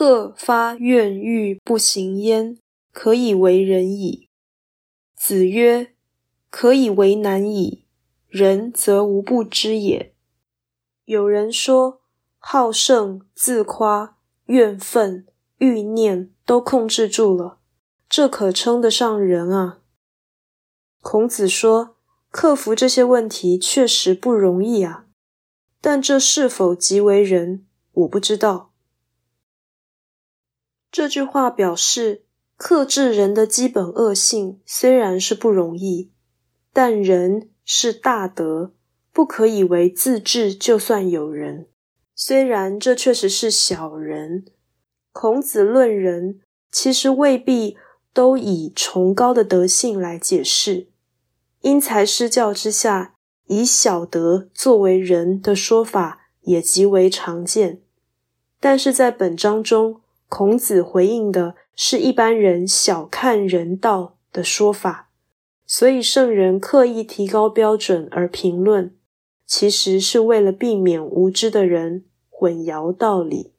鹤发愿欲不行焉，可以为人矣。”子曰：“可以为难矣。人则无不知也。”有人说：“好胜、自夸、怨愤、欲念都控制住了，这可称得上人啊？”孔子说：“克服这些问题确实不容易啊，但这是否即为人，我不知道。”这句话表示。克制人的基本恶性虽然是不容易，但人是大德，不可以为自治就算有人。虽然这确实是小人，孔子论人，其实未必都以崇高的德性来解释。因材施教之下，以小德作为人的说法也极为常见。但是在本章中，孔子回应的。是一般人小看人道的说法，所以圣人刻意提高标准而评论，其实是为了避免无知的人混淆道理。